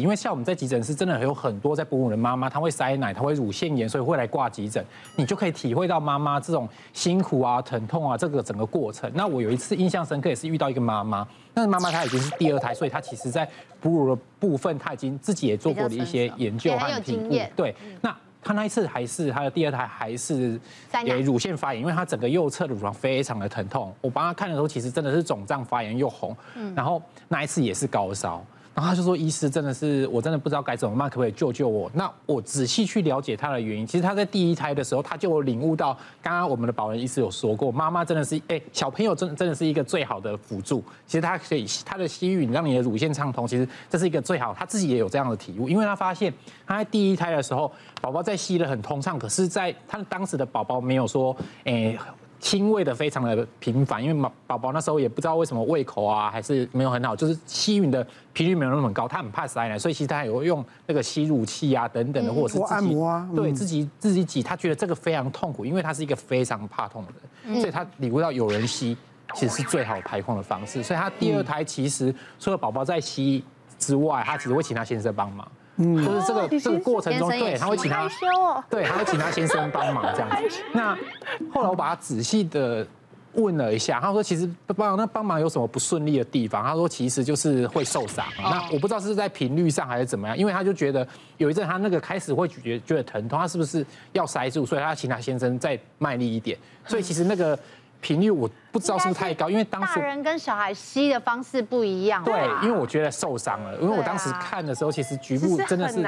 因为像我们在急诊室，真的有很多在哺乳的妈妈，她会塞奶，她会乳腺炎，所以会来挂急诊。你就可以体会到妈妈这种辛苦啊、疼痛啊，这个整个过程。那我有一次印象深刻，也是遇到一个妈妈，那个妈妈她已经是第二胎，所以她其实在哺乳的部分，她已经自己也做过的一些研究和评估。对，那她那一次还是她的第二胎，还是给乳腺发炎，因为她整个右侧的乳房非常的疼痛。我帮她看的时候，其实真的是肿胀发炎又红，然后那一次也是高烧。然后他就说：“医师真的是，我真的不知道该怎么办，可不可以救救我？”那我仔细去了解他的原因，其实他在第一胎的时候，他就有领悟到，刚刚我们的保人医师有说过，妈妈真的是，哎，小朋友真真的是一个最好的辅助。其实他可以他的吸吮让你的乳腺畅通，其实这是一个最好。他自己也有这样的体悟，因为他发现他在第一胎的时候，宝宝在吸得很通畅，可是在他当时的宝宝没有说，哎。亲喂的非常的频繁，因为宝宝宝那时候也不知道为什么胃口啊还是没有很好，就是吸吮的频率没有那么高，他很怕塞奶，所以其实他有用那个吸乳器啊等等的，或者是按摩啊，对自己自己挤，他觉得这个非常痛苦，因为他是一个非常怕痛的人，所以他领悟到有人吸其实是最好排空的方式，所以他第二胎其实除了宝宝在吸之外，他其实会请他先生帮忙。嗯，就是这个这个过程中，对，他会请他，对，他会请他先生帮忙这样子。那后来我把他仔细的问了一下，他说其实帮那帮忙有什么不顺利的地方？他说其实就是会受伤。那我不知道是在频率上还是怎么样，因为他就觉得有一阵他那个开始会觉得觉得疼痛，他是不是要塞住？所以他请他先生再卖力一点。所以其实那个。频率我不知道是不是太高，因为当时大人跟小孩吸的方式不一样。对，因为我觉得受伤了，因为我当时看的时候，其实局部真的是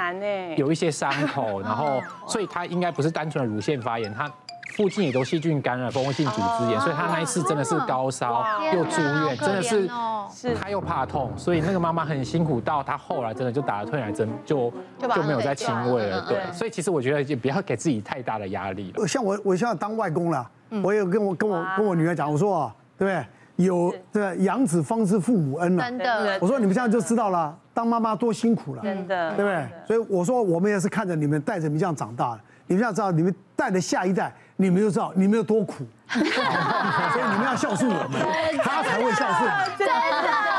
有一些伤口，然后所以他应该不是单纯的乳腺发炎，他附近也都细菌感染、蜂窝性组织炎，所以他那一次真的是高烧又住院，真的是他又怕痛，所以那个妈妈很辛苦，到他后来真的就打了退奶针，就就没有再亲喂了。对，所以其实我觉得也不要给自己太大的压力了。像我，我现在当外公了。我有跟我跟我跟我女儿讲，我说啊，对不对？有这养子方知父母恩呐。真的。我说你们现在就知道了，当妈妈多辛苦了。真的。对不对？所以我说我们也是看着你们带着你们这样长大的，你们要知道你们带着下一代，你们就知道你们有多苦。所以你们要孝顺我们，他才会孝顺。真的。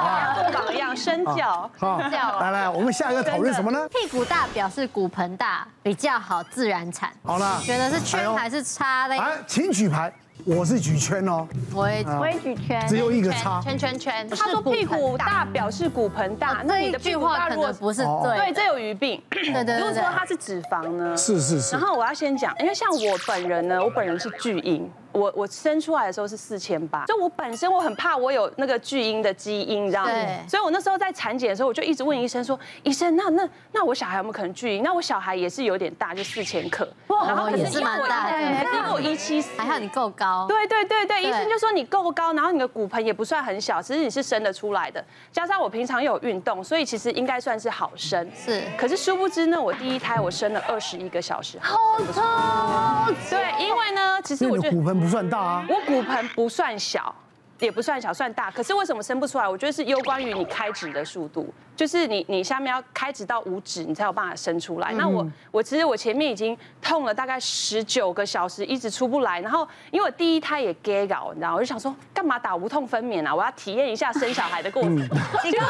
做榜样，身教。好。来来，我们下一个讨论什么呢？屁股大表示骨盆大，比较好自然产。好了。觉得是圈还是叉嘞？哎，请举牌。我是举圈哦，我也我也举圈，只有一个叉，圈圈圈。他说屁股大表示骨盆大，那你的句话可能不是对，对，这有语病。对对对。如果说它是脂肪呢？是是是。然后我要先讲，因为像我本人呢，我本人是巨婴。我我生出来的时候是四千八，就我本身我很怕我有那个巨婴的基因，你知道吗？所以我那时候在产检的时候，我就一直问医生说：“医生，那那那我小孩有没有可能巨婴？那我小孩也是有点大，就四千克，然后也是蛮大的，因为我一七四，还好你够高。对对对对，医生就说你够高，然后你的骨盆也不算很小，其实你是生得出来的，加上我平常有运动，所以其实应该算是好生。是，可是殊不知呢，我第一胎我生了二十一个小时，好痛。对，因为呢，其实我觉得骨盆不算大啊，我骨盆不算小，也不算小，算大。可是为什么生不出来？我觉得是攸关于你开指的速度。就是你，你下面要开指到五指，你才有办法生出来。那我，我其实我前面已经痛了大概十九个小时，一直出不来。然后，因为我第一胎也 gay 搞，你知道，我就想说，干嘛打无痛分娩啊？我要体验一下生小孩的过程。结果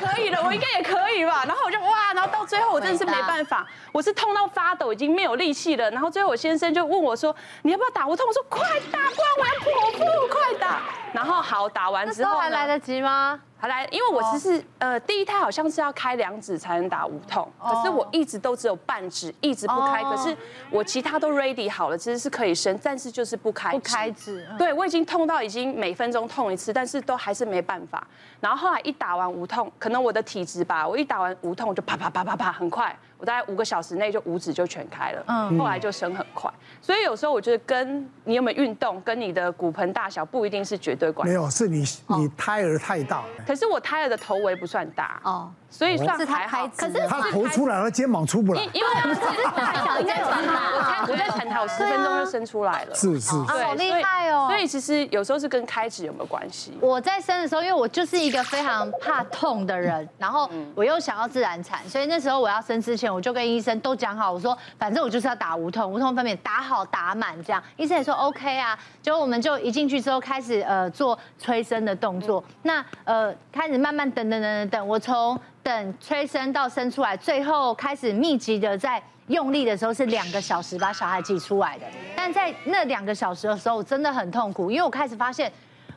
可以了，我应该也可以吧？然后我就到最后我真的是没办法，我是痛到发抖，已经没有力气了。然后最后我先生就问我说，你要不要打无痛？我说快打，不然我要剖腹，快打。然后好，打完之后还来得及吗？好来，因为我其实呃第一胎好像是要开两指才能打无痛，可是我一直都只有半指，一直不开。可是我其他都 ready 好了，其实是可以生，但是就是不开不开指。对，我已经痛到已经每分钟痛一次，但是都还是没办法。然后后来一打完无痛，可能我的体质吧，我一打完无痛就啪啪啪啪啪很快。我大概五个小时内就五指就全开了，嗯，后来就生很快，所以有时候我觉得跟你有没有运动，跟你的骨盆大小不一定是绝对关系。没有，是你你胎儿太大。可是我胎儿的头围不算大哦，所以算还好。可是他头出来了，肩膀出不来。因为我在产台，我在产台，我十分钟就生出来了。是是，对，好厉害哦。所以其实有时候是跟开指有没有关系？我在生的时候，因为我就是一个非常怕痛的人，然后我又想要自然产，所以那时候我要生之前。前我就跟医生都讲好，我说反正我就是要打无痛，无痛分娩打好打满这样。医生也说 OK 啊，结果我们就一进去之后开始呃做催生的动作，那呃开始慢慢等等等等等，我从等催生到生出来，最后开始密集的在用力的时候是两个小时把小孩挤出来的，但在那两个小时的时候真的很痛苦，因为我开始发现。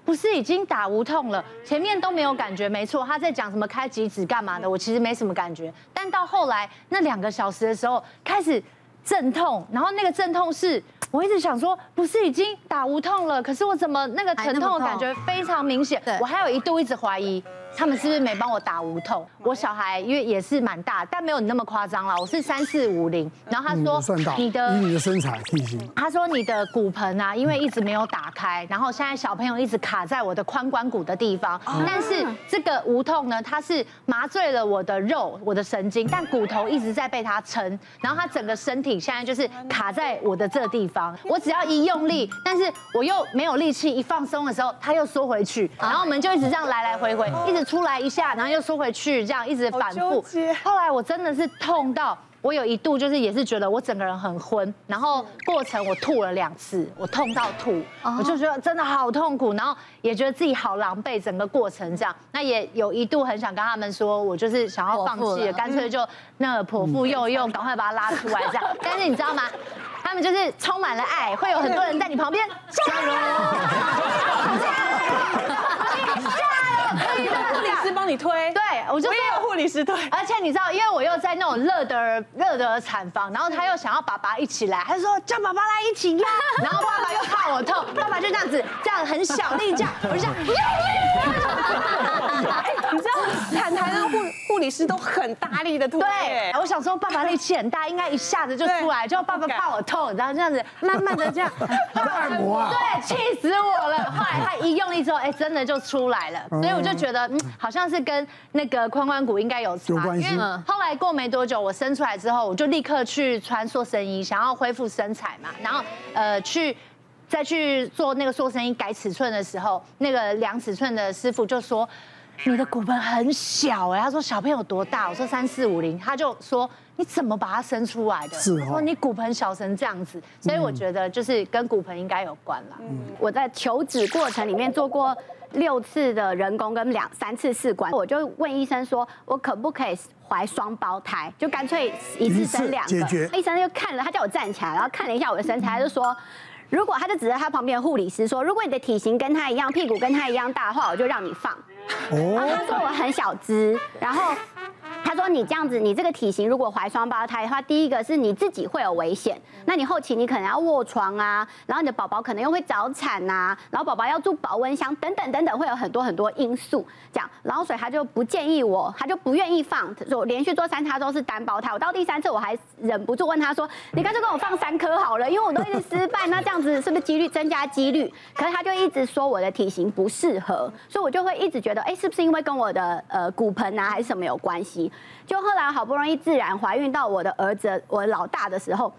不是已经打无痛了，前面都没有感觉，没错，他在讲什么开几指干嘛的，我其实没什么感觉，但到后来那两个小时的时候开始阵痛，然后那个阵痛是，我一直想说，不是已经打无痛了，可是我怎么那个疼痛的感觉非常明显，我还有一度一直怀疑。他们是不是没帮我打无痛？我小孩因为也是蛮大，但没有你那么夸张啦。我是三四五零，然后他说你的以你的身材体型，他说你的骨盆啊，因为一直没有打开，然后现在小朋友一直卡在我的髋关节的地方。但是这个无痛呢，它是麻醉了我的肉、我的神经，但骨头一直在被它撑，然后他整个身体现在就是卡在我的这地方。我只要一用力，但是我又没有力气，一放松的时候，他又缩回去，然后我们就一直这样来来回回，一直。出来一下，然后又缩回去，这样一直反复。后来我真的是痛到，我有一度就是也是觉得我整个人很昏，然后过程我吐了两次，我痛到吐，我就觉得真的好痛苦，然后也觉得自己好狼狈，整个过程这样。那也有一度很想跟他们说，我就是想要放弃了，干脆就那个剖腹用一用，赶快把它拉出来这样。但是你知道吗？他们就是充满了爱，会有很多人在你旁边加油。帮你推，对我就我也有护理师推，而且你知道，因为我又在那种热的热的产房，然后他又想要爸爸一起来，他就说叫爸爸来一起压，然后爸爸又怕我痛，爸爸就这样子，这样很小力这样，我就这样，你知道，坦坦的护护理师都很大力的推，对，我想说爸爸力气很大，应该一下子就出来，就爸爸怕我痛，然后这样子慢慢的这样，按摩啊，对，气死我了。后来他一用力之后，哎，真的就出来了，所以我就觉得，嗯，好像。是跟那个髋关骨应该有差，因为后来过没多久，我生出来之后，我就立刻去穿塑身衣，想要恢复身材嘛。然后呃，去再去做那个塑身衣改尺寸的时候，那个量尺寸的师傅就说：“你的骨盆很小哎。”他说：“小朋友多大？”我说：“三四五零。”他就说：“你怎么把它生出来的？”是说你骨盆小成这样子，所以我觉得就是跟骨盆应该有关啦。我在求子过程里面做过。六次的人工跟两三次试管，我就问医生说，我可不可以怀双胞胎？就干脆一次生两个。医生就看了，他叫我站起来，然后看了一下我的身材，他就说，如果他就指着他旁边的护理师说，如果你的体型跟他一样，屁股跟他一样大的话，我就让你放。哦。然后他说我很小只，然后。他说：“你这样子，你这个体型，如果怀双胞胎的话，第一个是你自己会有危险，那你后期你可能要卧床啊，然后你的宝宝可能又会早产呐，然后宝宝要住保温箱等等等等，会有很多很多因素。这样，然后所以他就不建议我，他就不愿意放。我连续做三胎都是单胞胎，我到第三次我还忍不住问他说：‘你干脆跟我放三颗好了，因为我都一直失败，那这样子是不是几率增加几率？’可是他就一直说我的体型不适合，所以我就会一直觉得，哎，是不是因为跟我的呃骨盆啊还是什么有关系？”就后来好不容易自然怀孕到我的儿子，我老大的时候，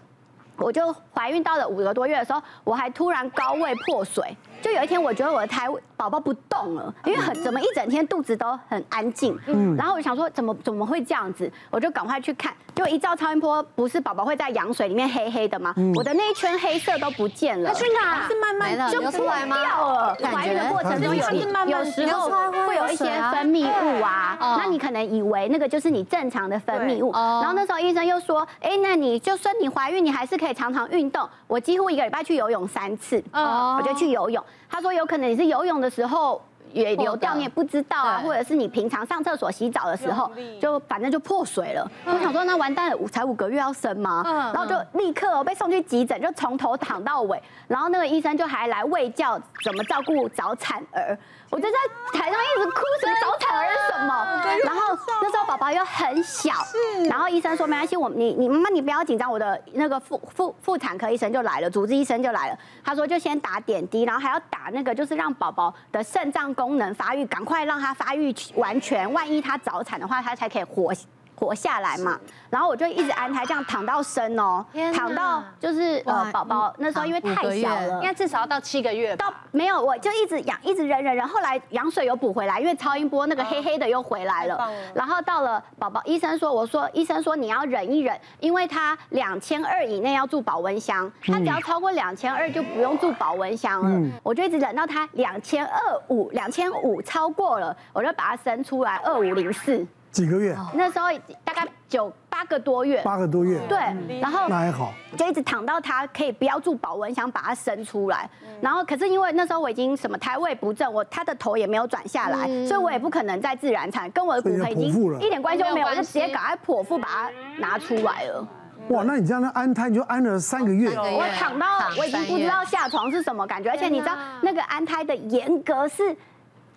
我就怀孕到了五个多月的时候，我还突然高位破水。就有一天，我觉得我的胎宝宝不动了，因为很怎么一整天肚子都很安静。嗯，然后我就想说怎么怎么会这样子，我就赶快去看，就一照超音波，不是宝宝会在羊水里面黑黑的吗？我的那一圈黑色都不见了。去哪？是慢慢就出来吗？掉了。怀孕的过程中有有时候会有一些分泌物啊，那你可能以为那个就是你正常的分泌物。然后那时候医生又说，哎，那你就算你怀孕，你还是可以常常运动。我几乎一个礼拜去游泳三次，我就去游泳。他说有可能你是游泳的时候也流掉，你也不知道啊，或者是你平常上厕所洗澡的时候，就反正就破水了。我想说那完蛋了，才五个月要生吗？然后就立刻被送去急诊，就从头躺到尾。然后那个医生就还来喂教怎么照顾早产儿。我就在台上一直哭，什么早产儿是什么？然后那时候宝宝又很小，然后医生说没关系，我你你妈妈你不要紧张，我的那个妇妇妇产科医生就来了，主治医生就来了，他说就先打点滴，然后还要打那个就是让宝宝的肾脏功功能发育，赶快让它发育完全，万一它早产的话，它才可以活活下来嘛，然后我就一直安胎，这样躺到生哦，躺到就是呃宝宝那时候因为太小了，应该至少要到七个月。到没有，我就一直养，一直忍忍忍，后来羊水有补回来，因为超音波那个黑黑的又回来了。然后到了宝宝，医生说，我说医生说你要忍一忍，因为他两千二以内要住保温箱，他只要超过两千二就不用住保温箱了。我就一直忍到他两千二五，两千五超过了，我就把他生出来二五零四。几个月？那时候大概九八个多月。八个多月。对，然后那还好，就一直躺到他可以不要住保温箱，把它生出来。然后可是因为那时候我已经什么胎位不正，我他的头也没有转下来，所以我也不可能再自然产，跟我的骨盆已经一点关系都没有，我就直接赶快剖腹把它拿出来了。哇，那你这样的安胎你就安了三个月，我躺到我已经不知道下床是什么感觉，而且你知道那个安胎的严格是。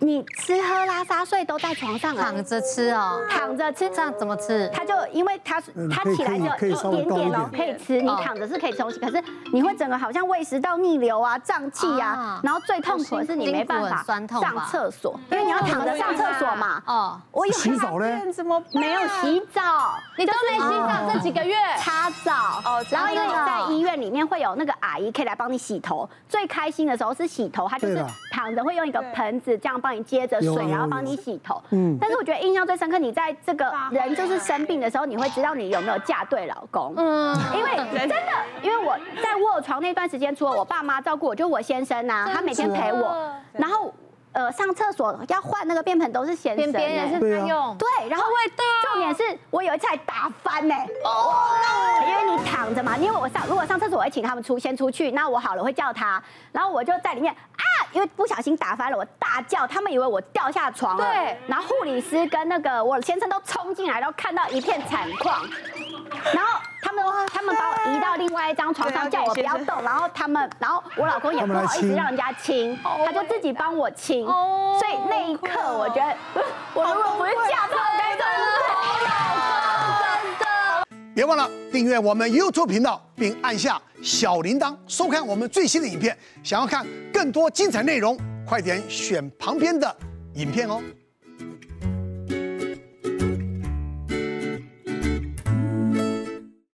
你吃喝拉撒睡都在床上躺着吃哦，躺着吃，这样怎么吃？他就因为他他起来就一点点哦，可以吃。你躺着是可以吃东西，可是你会整个好像胃食道逆流啊、胀气啊，然后最痛苦的是你没办法上厕所，因为你要躺着上厕所嘛。哦，我有洗澡嘞？怎么没有洗澡？你都没洗澡这几个月？擦澡哦，然后因为你在医院里面会有那个阿姨可以来帮你洗头，最开心的时候是洗头，她就是躺着会用一个盆子这样帮。帮你接着水，然后帮你洗头。嗯，但是我觉得印象最深刻，你在这个人就是生病的时候，你会知道你有没有嫁对老公。嗯，因为 真的，因为我在卧床那段时间，除了我爸妈照顾我，就我先生呐，他每天陪我，然后。呃，上厕所要换那个便盆都是先生，别人是他用，对，然后味道。重点是我有一次还打翻呢，哦，因为你躺着嘛，因为我上如果上厕所我会请他们出先出去，那我好了会叫他，然后我就在里面啊，因为不小心打翻了，我大叫，他们以为我掉下床了，对，然后护理师跟那个我先生都冲进来，然后看到一片惨况，然后。他们他们把我移到另外一张床上，叫我不要动。然后他们，然后我老公也不好意思让人家亲，他就自己帮我亲。所以那一刻，我觉得我如果不是嫁错，该真的是好老公，真的。别忘了订阅我们 YouTube 频道，并按下小铃铛，收看我们最新的影片。想要看更多精彩内容，快点选旁边的影片哦。